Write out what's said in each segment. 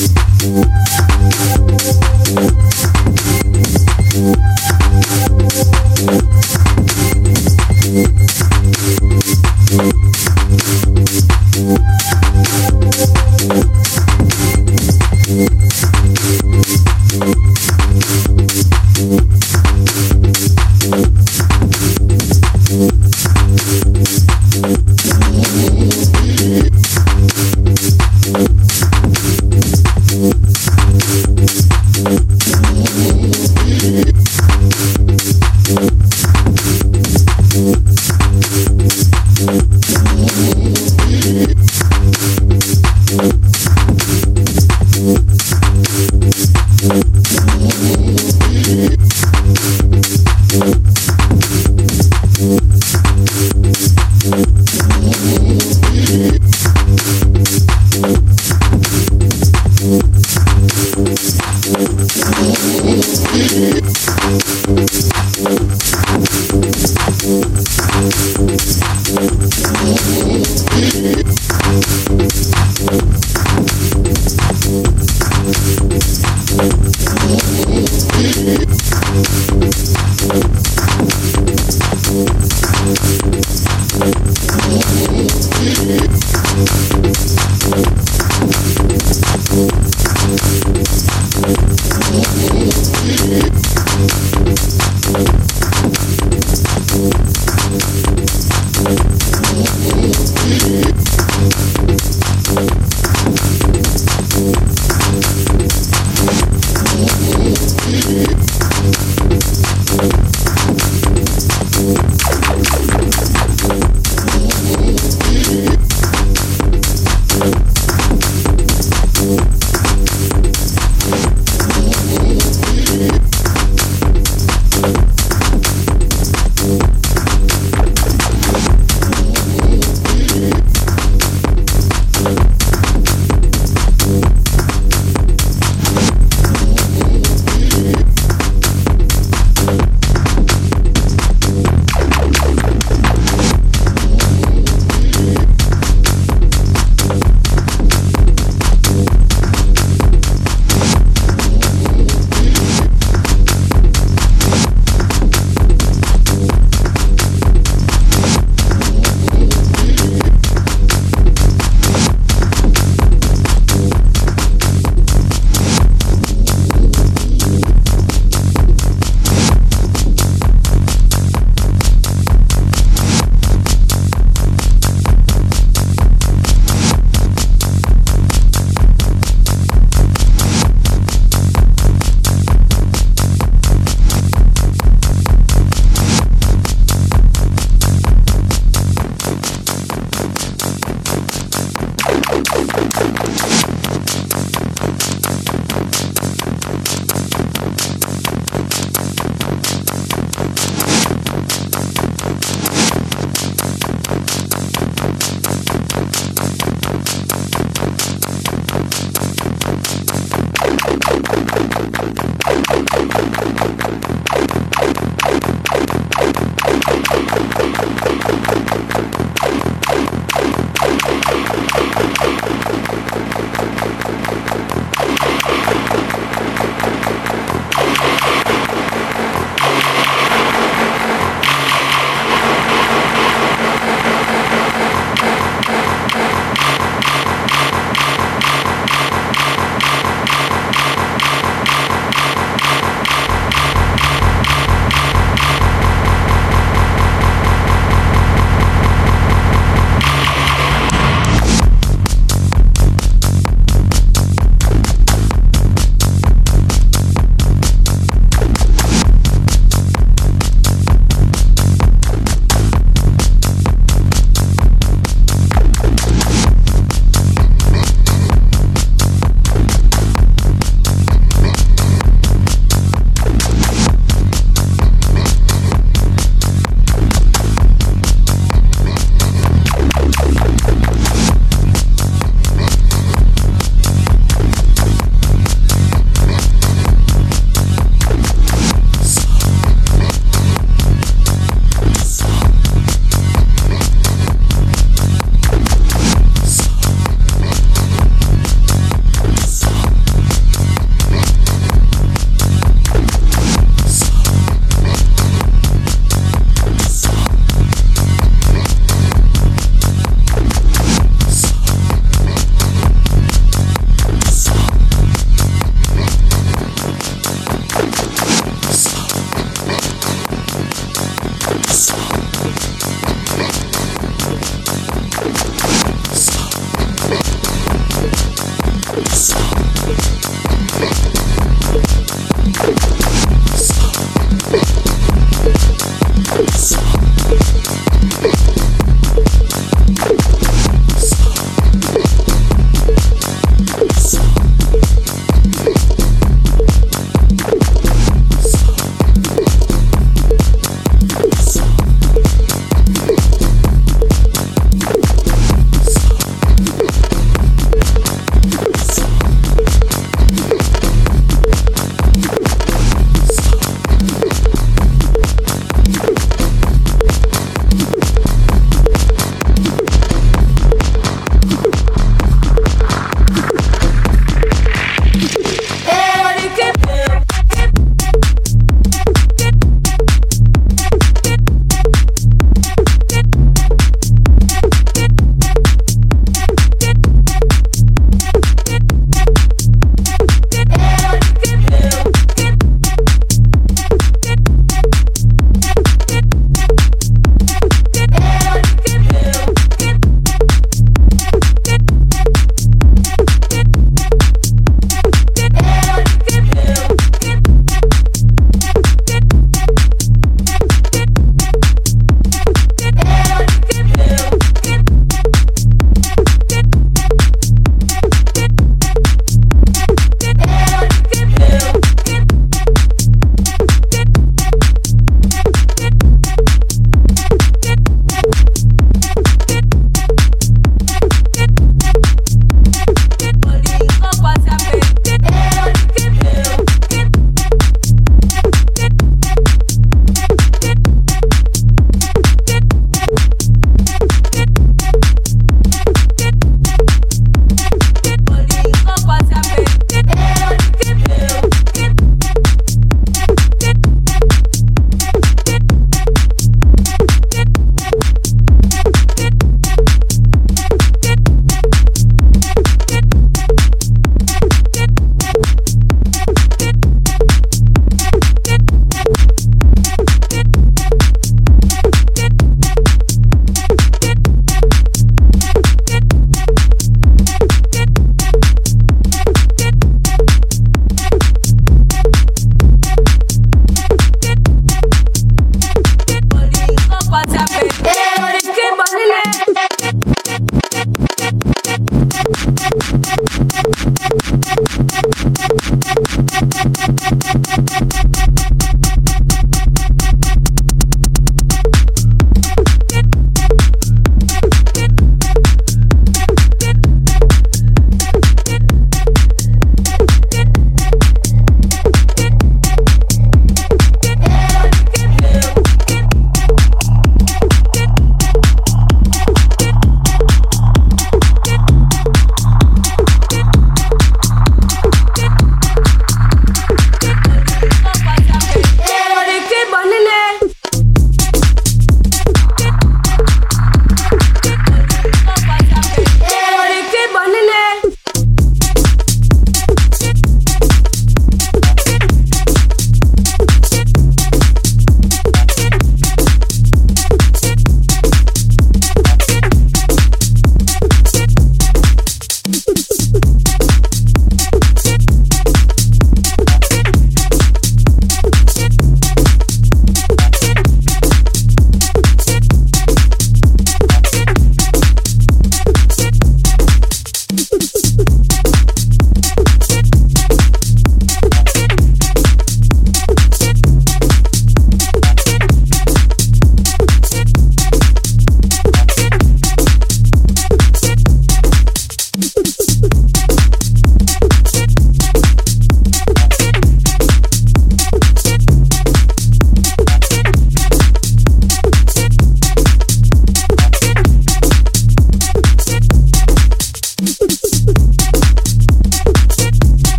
Música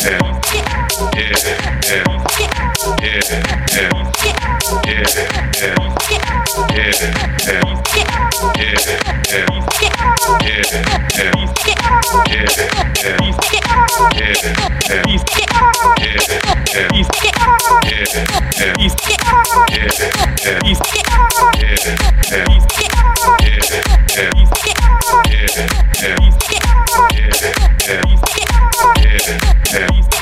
Yeah. So,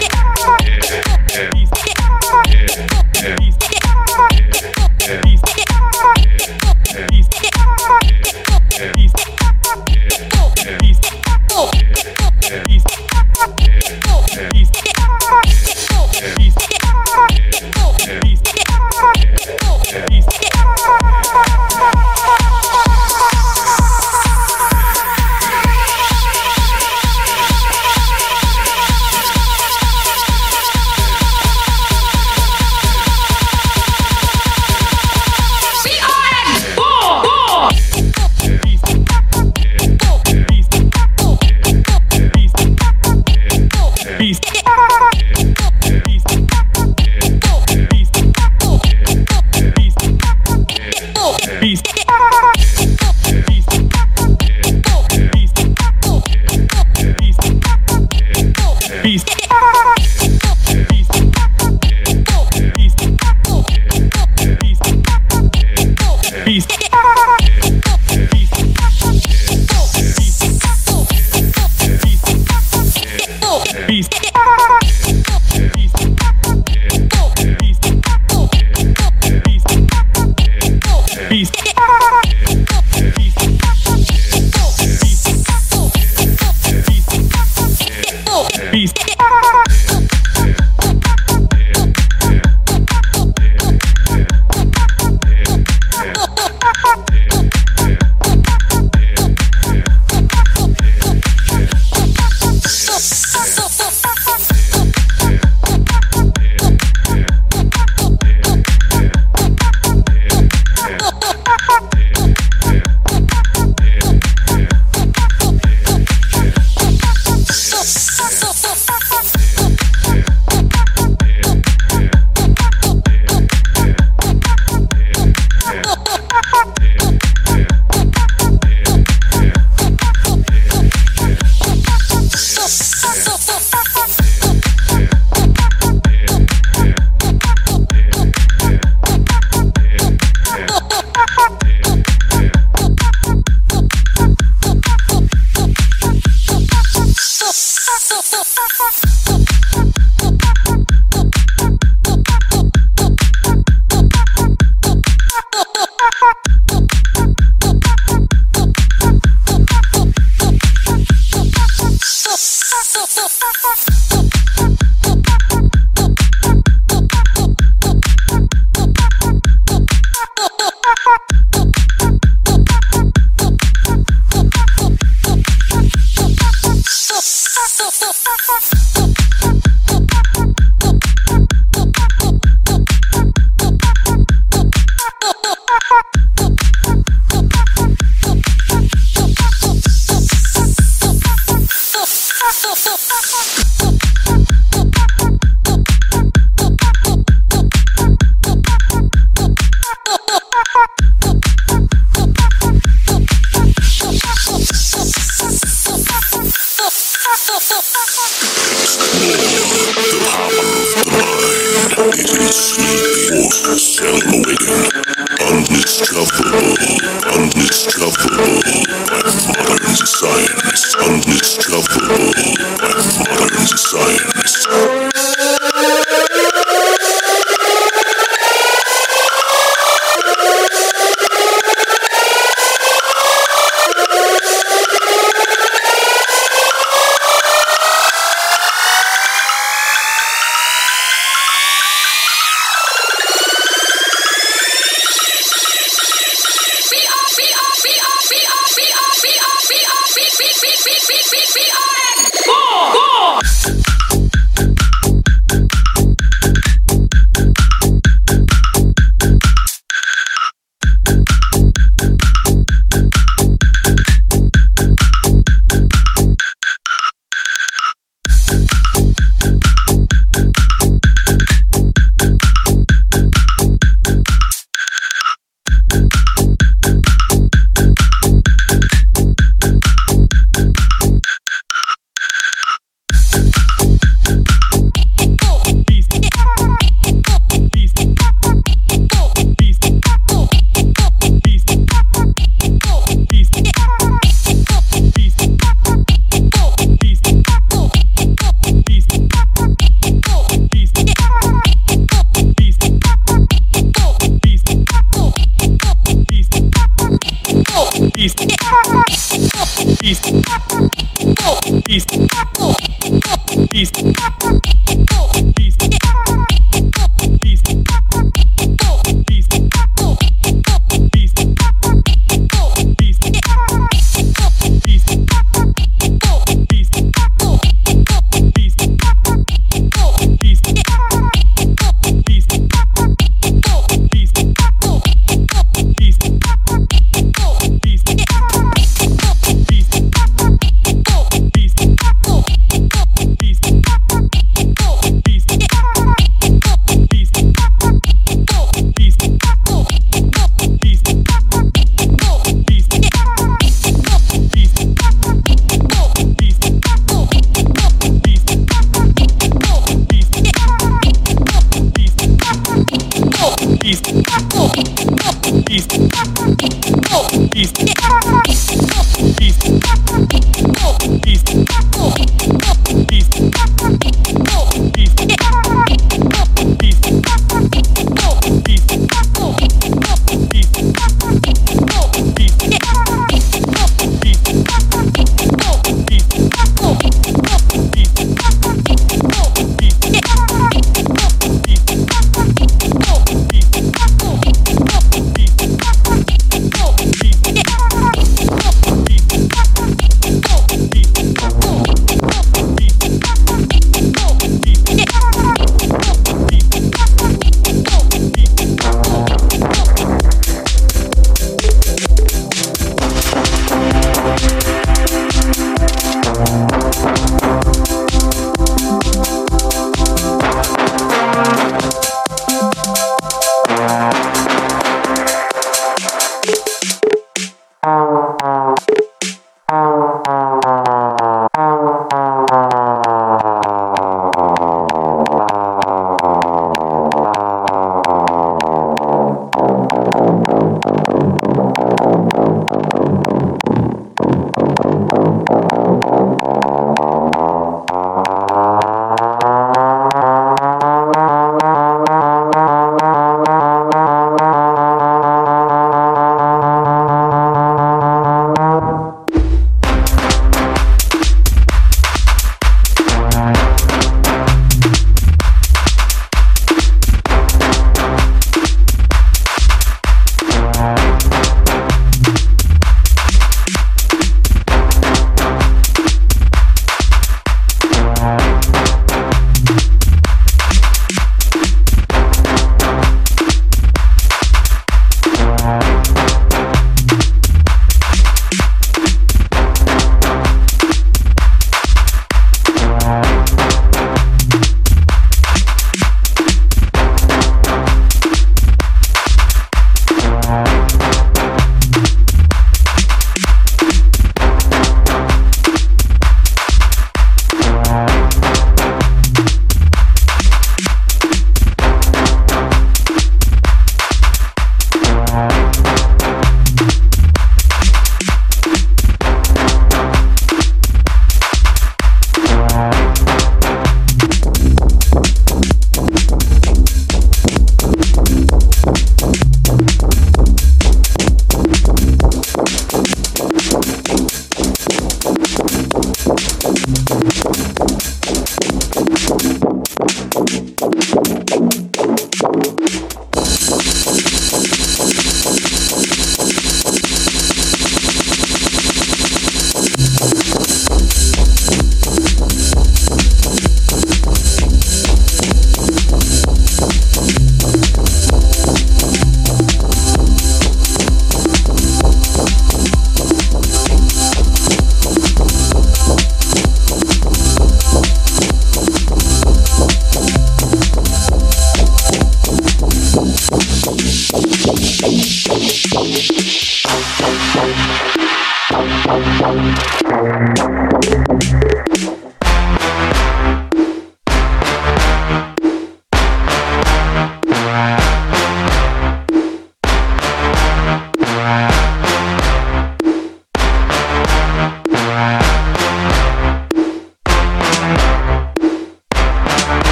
East.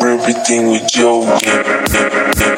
Everything with joking. eyes are wide open.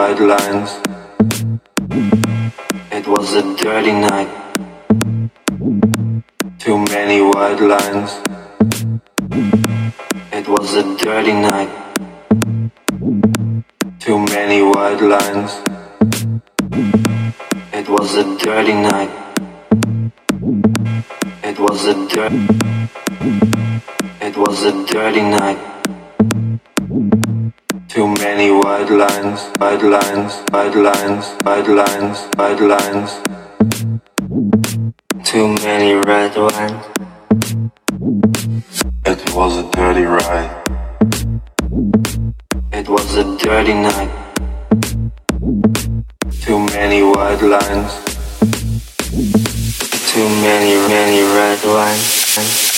white lines. It was a dirty night. Too many white lines. It was a dirty night. Too many white lines. It was a dirty night. It was a dirty. It was a dirty night. Too many white lines, white lines, white lines, white lines, white lines. Too many red lines. It was a dirty ride. It was a dirty night. Too many white lines. Too many, many red lines.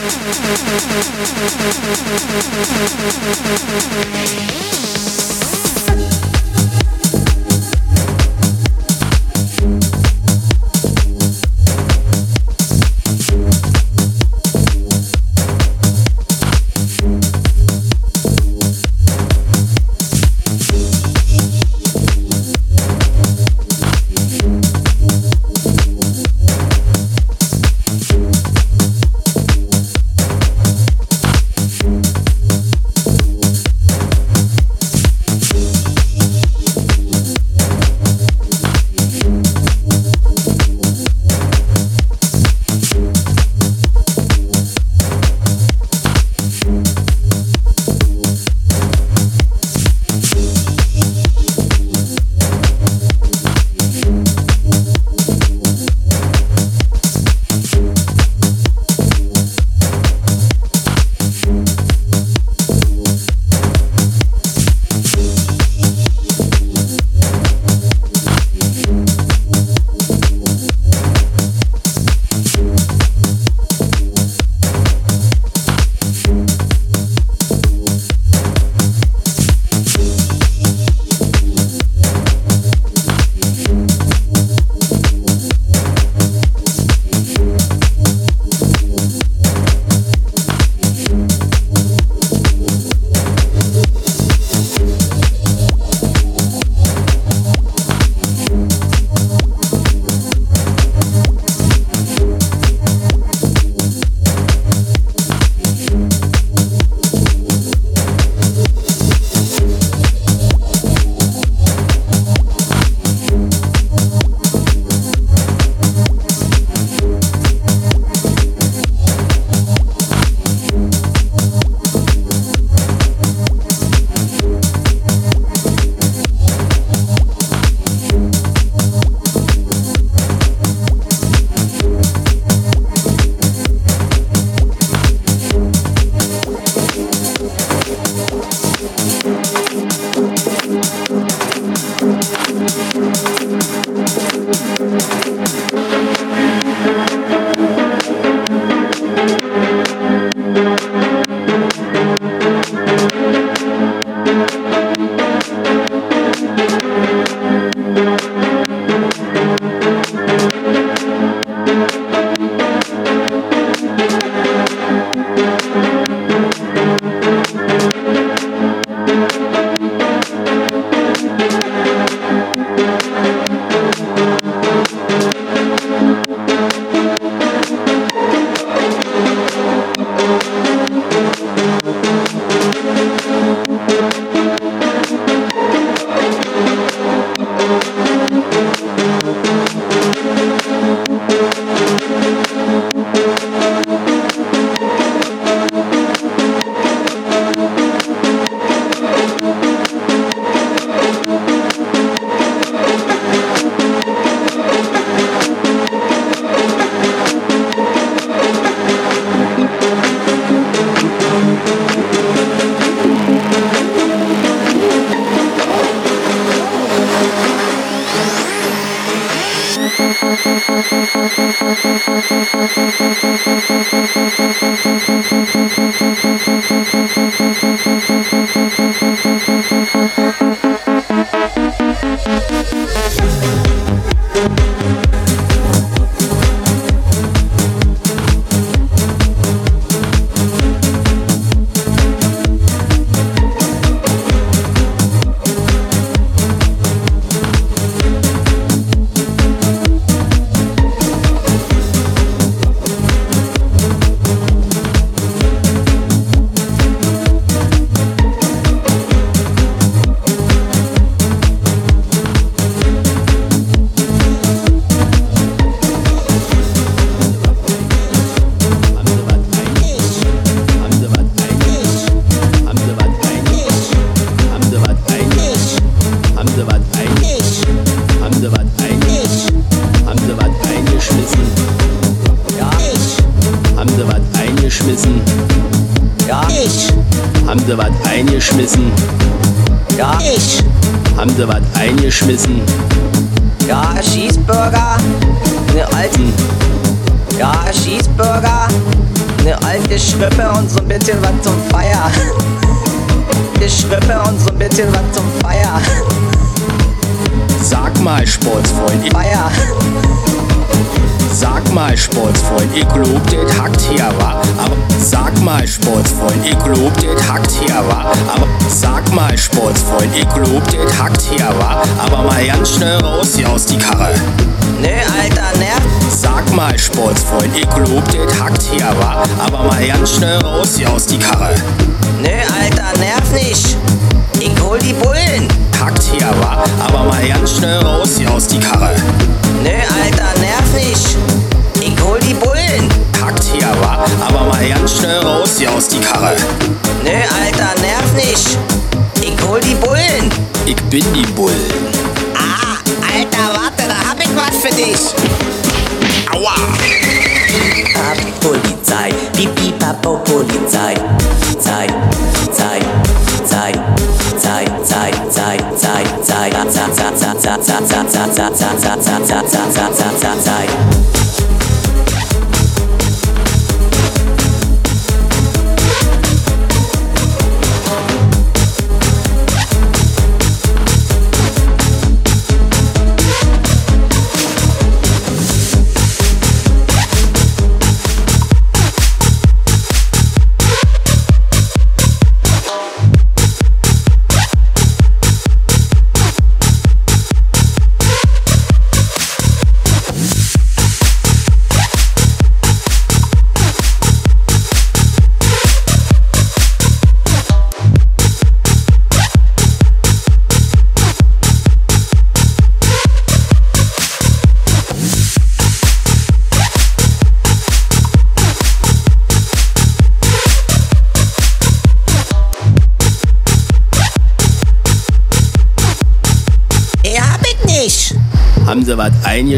Thank you.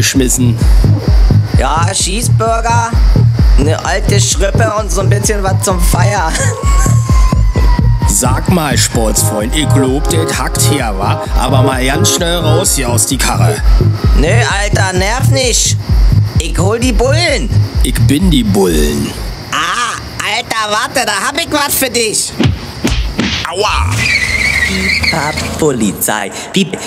Was eingeschmissen? Ja, Cheeseburger, ne alte Schrippe und so ein bisschen was zum Feier. Sag mal, Sportsfreund, ich glaub, das hackt hier war. Aber mal ganz schnell raus hier aus die Karre. Nö, Alter, nerv nicht. Ich hol die Bullen. Ich bin die Bullen. Ah, Alter, warte, da hab ich was für dich. Aua! Pipa Polizei. Piep,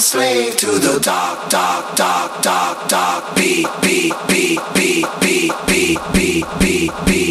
slave to the dark, dark, dark, dark, dark, beat, beat, beat, beat, beat, beat, beat, beat, beat.